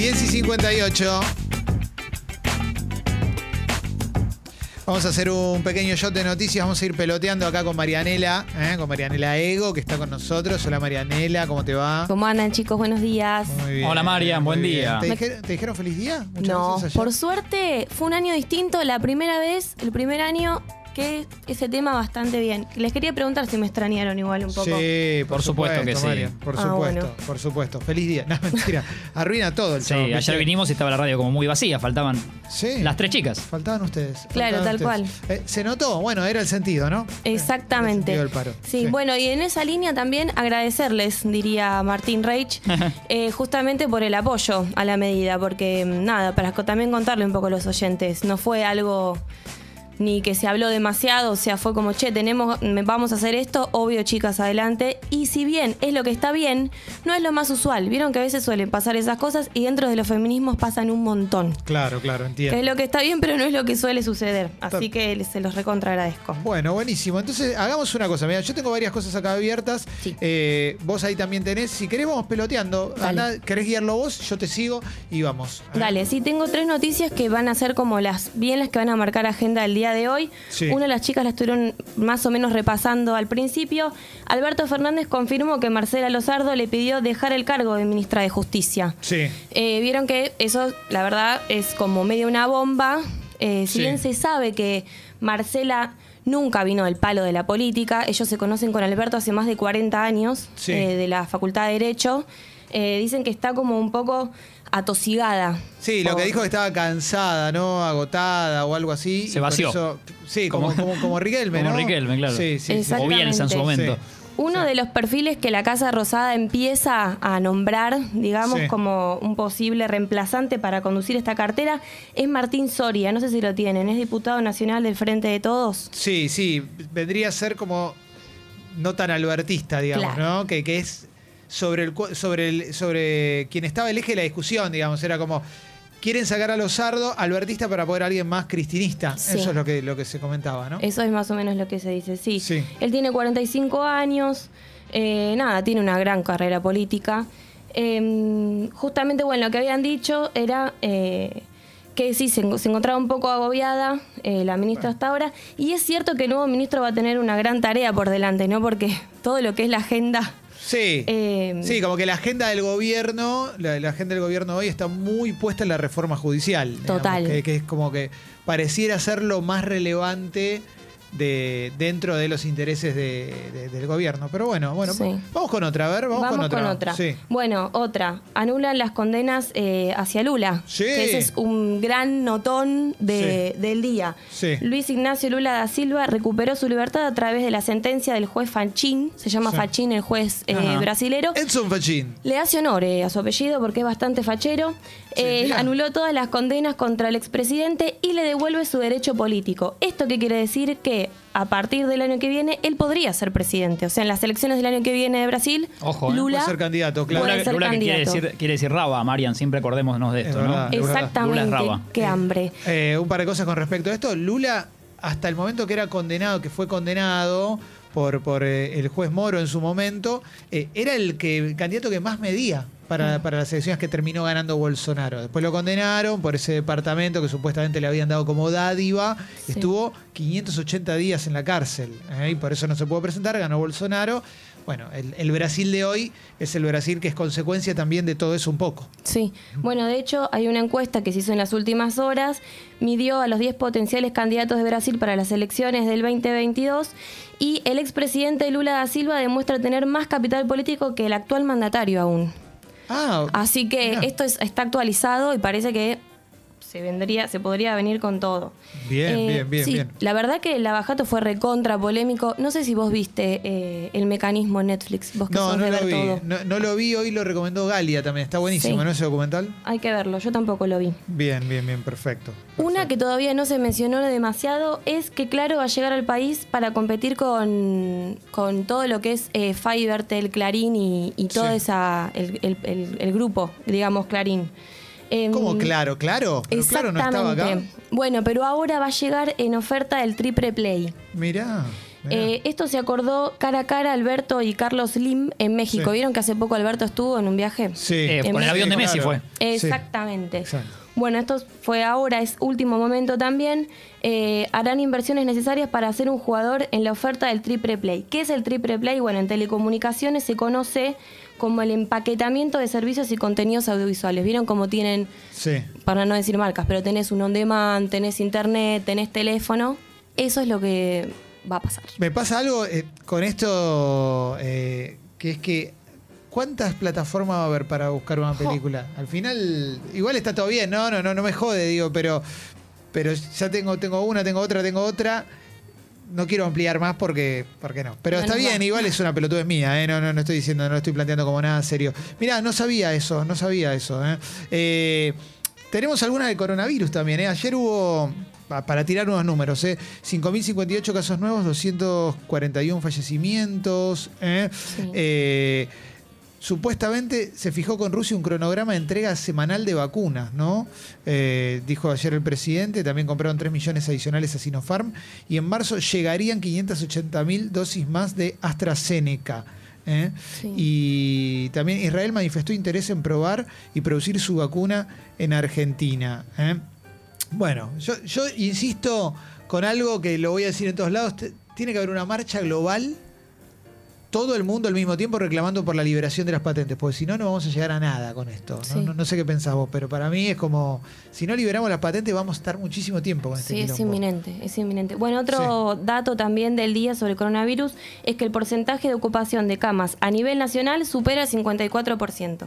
10 y 58. Vamos a hacer un pequeño shot de noticias. Vamos a ir peloteando acá con Marianela, ¿eh? con Marianela Ego, que está con nosotros. Hola Marianela, ¿cómo te va? ¿Cómo andan chicos? Buenos días. Muy bien. Hola, Marian, buen bien. día. ¿Te, dijeron, te dijeron feliz día? Muchas No, por suerte fue un año distinto. La primera vez, el primer año ese tema bastante bien. Les quería preguntar si me extrañaron igual un poco. Sí, por, Por supuesto que sí. Por Ah, supuesto, bueno. por supuesto. Feliz día. No, mentira. Arruina todo el Sí, chabón, ¿viste? ayer vinimos y estaba la radio como muy vacía, faltaban Sí. las tres chicas. Faltaban ustedes. Claro, faltaban tal ustedes. Eh, se notó, bueno, era el sentido, ¿no? Exactamente. El sentido del paro. Sí, bueno, y en esa línea también agradecerles, diría Martín Reich, eh, justamente por el apoyo a la medida, porque mm, nada, para también contarle un poco a los oyentes, no fue algo ni que se habló demasiado, o sea, fue como, che, tenemos, vamos a hacer esto, obvio, chicas, adelante. Y si bien es lo que está bien, no es lo más usual. Vieron que a veces suelen pasar esas cosas y dentro de los feminismos pasan un montón. Claro, claro, entiendo. Que es lo que está bien, pero no es lo que suele suceder. Así que se los recontra agradezco. Bueno, buenísimo. Entonces, hagamos una cosa. Mira, yo tengo varias cosas acá abiertas. Sí. Eh, vos ahí también tenés. Si querés, vamos peloteando. Andá, ¿Querés guiarlo vos? Yo te sigo y vamos. Dale, sí, tengo tres noticias que van a ser como las bien las que van a marcar agenda del día de hoy. Sí. Una de las chicas la estuvieron más o menos repasando al principio. Alberto Fernández confirmó que Marcela Lozardo le pidió dejar el cargo de ministra de Justicia. Sí. Eh, Vieron que eso, la verdad, es como medio una bomba. Eh, si Sí. bien se sabe que Marcela nunca vino del palo de la política, ellos se conocen con Alberto hace más de 40 años Sí. eh, de la Facultad de Derecho. Eh, dicen que está como un poco atosigada. Sí, lo que dijo que estaba cansada, ¿no? Agotada o algo así. Se vació. eso- sí, como, Como- como, como Riquelme, como ¿no? Riquelme, claro. Sí, sí, sí. O Bielsa en su momento. Sí. Uno de los perfiles que la Casa Rosada empieza a nombrar, digamos, Sí. como un posible reemplazante para conducir esta cartera es Martín Soria. No sé si lo tienen, es diputado nacional del Frente de Todos. Sí, sí, vendría a ser como no tan albertista, digamos, Claro. ¿no? Que, que es sobre el sobre el sobre quien estaba el eje de la discusión, digamos, era como quieren sacar a Lozardo albertista para poder alguien más cristinista. Sí. Eso es lo que lo que se comentaba, ¿no? Eso es más o menos lo que se dice, sí. Sí. Él tiene 45 años, eh, nada, tiene una gran carrera política. Eh, justamente, bueno, lo que habían dicho era eh, que sí, se encontraba un poco agobiada eh, la ministra hasta ahora. Y es cierto que el nuevo ministro va a tener una gran tarea por delante, ¿no? Porque todo lo que es la agenda... Sí. Eh, sí, como que la agenda del gobierno, la, la agenda del gobierno hoy está muy puesta en la reforma judicial. digamos, Total. que, que es como que pareciera ser lo más relevante de dentro de los intereses de- de- del gobierno. Pero bueno, bueno, Sí. vamos con otra, a ver, vamos, Vamos, con otra. Sí. Bueno, otra. Anulan las condenas eh, hacia Lula. Sí. Que ese es un gran notón de- del día. Luis Ignacio Lula da Silva recuperó su libertad a través de la sentencia del juez Fanchín. Se llama Sí. Fanchín, el juez eh, brasilero. Edson Fachín. Le hace honor eh, a su apellido porque es bastante fachero. Eh, anuló todas las condenas contra el expresidente y le devuelve su derecho político. ¿Esto qué quiere decir? Que a partir del año que viene él podría ser presidente. O sea, en las elecciones del año que viene de Brasil, Ojo, ¿eh? Lula Puede ser candidato, claro. Lula, ser Lula que quiere decir, quiere decir raba, Marian, siempre acordémonos de Es esto, verdad. ¿no? Es Exactamente. Lula es raba. Qué hambre. Eh, un par de cosas con respecto a esto. Lula, hasta el momento que era condenado, que fue condenado por, por eh, el juez Moro en su momento, eh, era el, que, el candidato que más medía para, para las elecciones que terminó ganando Bolsonaro. Después lo condenaron por ese departamento que supuestamente le habían dado como dádiva. Sí. Estuvo 580 días en la cárcel ¿eh? y por eso no se pudo presentar, ganó Bolsonaro. Bueno, el, el Brasil de hoy es el Brasil que es consecuencia también de todo eso un poco. Sí, bueno, de hecho hay una encuesta que se hizo en las últimas horas, midió a los 10 potenciales candidatos de Brasil para las elecciones del 2022 y el expresidente Lula da Silva demuestra tener más capital político que el actual mandatario aún. Ah, Así que esto es- está actualizado y parece que se vendría, se podría venir con todo. Bien, bien, bien, sí, bien. La verdad que el Lavajato fue recontra polémico. No sé si vos viste eh, el mecanismo Netflix, vos que No, sos no de lo ver vi. todo. No, no lo vi, hoy lo recomendó Galia también. Está buenísimo, Sí. ¿no? Ese documental. Hay que verlo, yo tampoco lo vi. Bien, bien, bien, perfecto. Una que todavía no se mencionó demasiado es que Claro va a llegar al país para competir con, con todo lo que es eh, Fiverr, Tel, Clarín y, y todo Sí. esa el, el- el- el grupo, digamos, Clarín. Em, ¿Cómo claro? ¿Claro? Pero claro no estaba acá. Bueno, pero ahora va a llegar en oferta el triple play. Mirá. Eh, esto se acordó cara a cara Alberto y Carlos Lim en México. Sí. ¿Vieron que hace poco Alberto estuvo en un viaje? Sí. Eh, En con el avión de Messi claro. fue. Sí. Exactamente. Exacto. Bueno, esto fue ahora, es último momento también. Eh, harán inversiones necesarias para hacer un jugador en la oferta del triple play. ¿Qué es el triple play? Bueno, en telecomunicaciones se conoce como el empaquetamiento de servicios y contenidos audiovisuales. ¿Vieron cómo tienen, Sí. para no decir marcas, pero tenés un on demand, tenés internet, tenés teléfono? Eso es lo que va a pasar. Me pasa algo eh, con esto, eh, que es que ¿cuántas plataformas va a haber para buscar una película? Al final, igual está todo bien, no, no, no, no me jode, digo, pero, pero ya tengo, tengo una, tengo otra, tengo otra. No quiero ampliar más porque, porque no. Pero No está bien, igual es una pelotudez mía, ¿eh? no, no, no estoy diciendo, no lo estoy planteando como nada serio. Mirá, no sabía eso, no sabía eso. ¿eh? Eh, tenemos alguna de coronavirus también. ¿eh? Ayer hubo, pa- para tirar unos números, ¿eh? 5.058 casos nuevos, 241 fallecimientos. ¿eh? Sí. Eh, supuestamente se fijó con Rusia un cronograma de entrega semanal de vacunas, ¿no? Eh, dijo ayer el presidente, también compraron 3 millones adicionales a Sinopharm y en marzo llegarían 580 mil dosis más de AstraZeneca. ¿eh? Sí. Y también Israel manifestó interés en probar y producir su vacuna en Argentina. ¿eh? Bueno, yo, yo insisto con algo que lo voy a decir en todos lados, tiene que haber una marcha global todo el mundo al mismo tiempo reclamando por la liberación de las patentes, porque si no, no vamos a llegar a nada con esto. ¿no? Sí. No, no sé qué pensás vos, pero para mí es como, si no liberamos las patentes, vamos a estar muchísimo tiempo con este Sí, es inminente, es inminente. Bueno, otro dato también del día sobre el coronavirus es que el porcentaje de ocupación de camas a nivel nacional supera el 54%.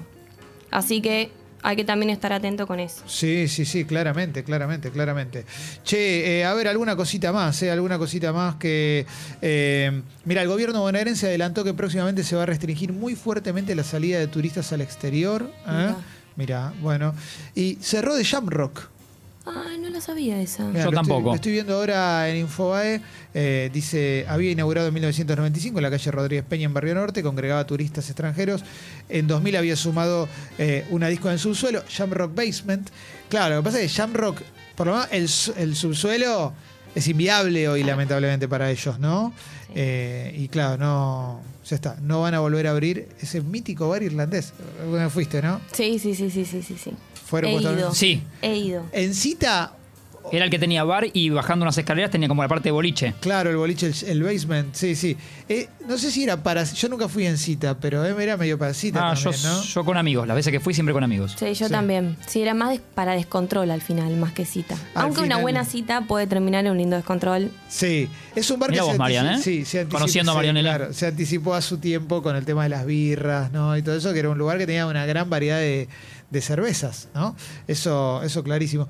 Así que hay que también estar atento con eso. Sí, sí, sí, claramente, claramente, claramente. Che, eh, a ver, alguna cosita más, eh, alguna cosita más que... eh, mira, el gobierno bonaerense adelantó que próximamente se va a restringir muy fuertemente la salida de turistas al exterior. ¿eh? Mira, bueno. Y cerró de Jamrock. Ay, no lo sabía esa. Mirá, Yo lo estoy- tampoco. lo Estoy, viendo ahora en Infobae. eh, dice, había inaugurado en 1995 en la calle Rodríguez Peña en Barrio Norte, congregaba turistas extranjeros. En 2000 había sumado eh, una disco en el subsuelo, Jamrock Basement. Claro, lo que pasa es que Jamrock, por lo menos el, su- el subsuelo es inviable hoy, lamentablemente, para ellos, ¿no? Sí. Eh, y claro, no, ya está, no van a volver a abrir ese mítico bar irlandés. Alguna vez fuiste, ¿no? Sí, sí, sí, sí, sí, sí. sí. Fueron He ido. Sí. He ido. En cita, Era el que tenía bar y bajando unas escaleras tenía como la parte de boliche. Claro, el boliche, el, el basement, sí, sí. Eh, no sé si era para. Yo nunca fui en cita, pero eh, era medio para cita Ah, también, yo, ¿no? yo con amigos, las veces que fui siempre con amigos. Sí, yo Sí. también. Sí, era más des- para descontrol al final, más que cita. Al Aunque final- una buena cita puede terminar en un lindo descontrol. Sí, es un bar Mirá que vos, se, Marian, antici- ¿eh? sí, se anticipó, Conociendo a sí, Marianela. claro, se anticipó a su tiempo con el tema de las birras, ¿no? Y todo eso, que era un lugar que tenía una gran variedad de, de cervezas, ¿no? Eso, eso clarísimo.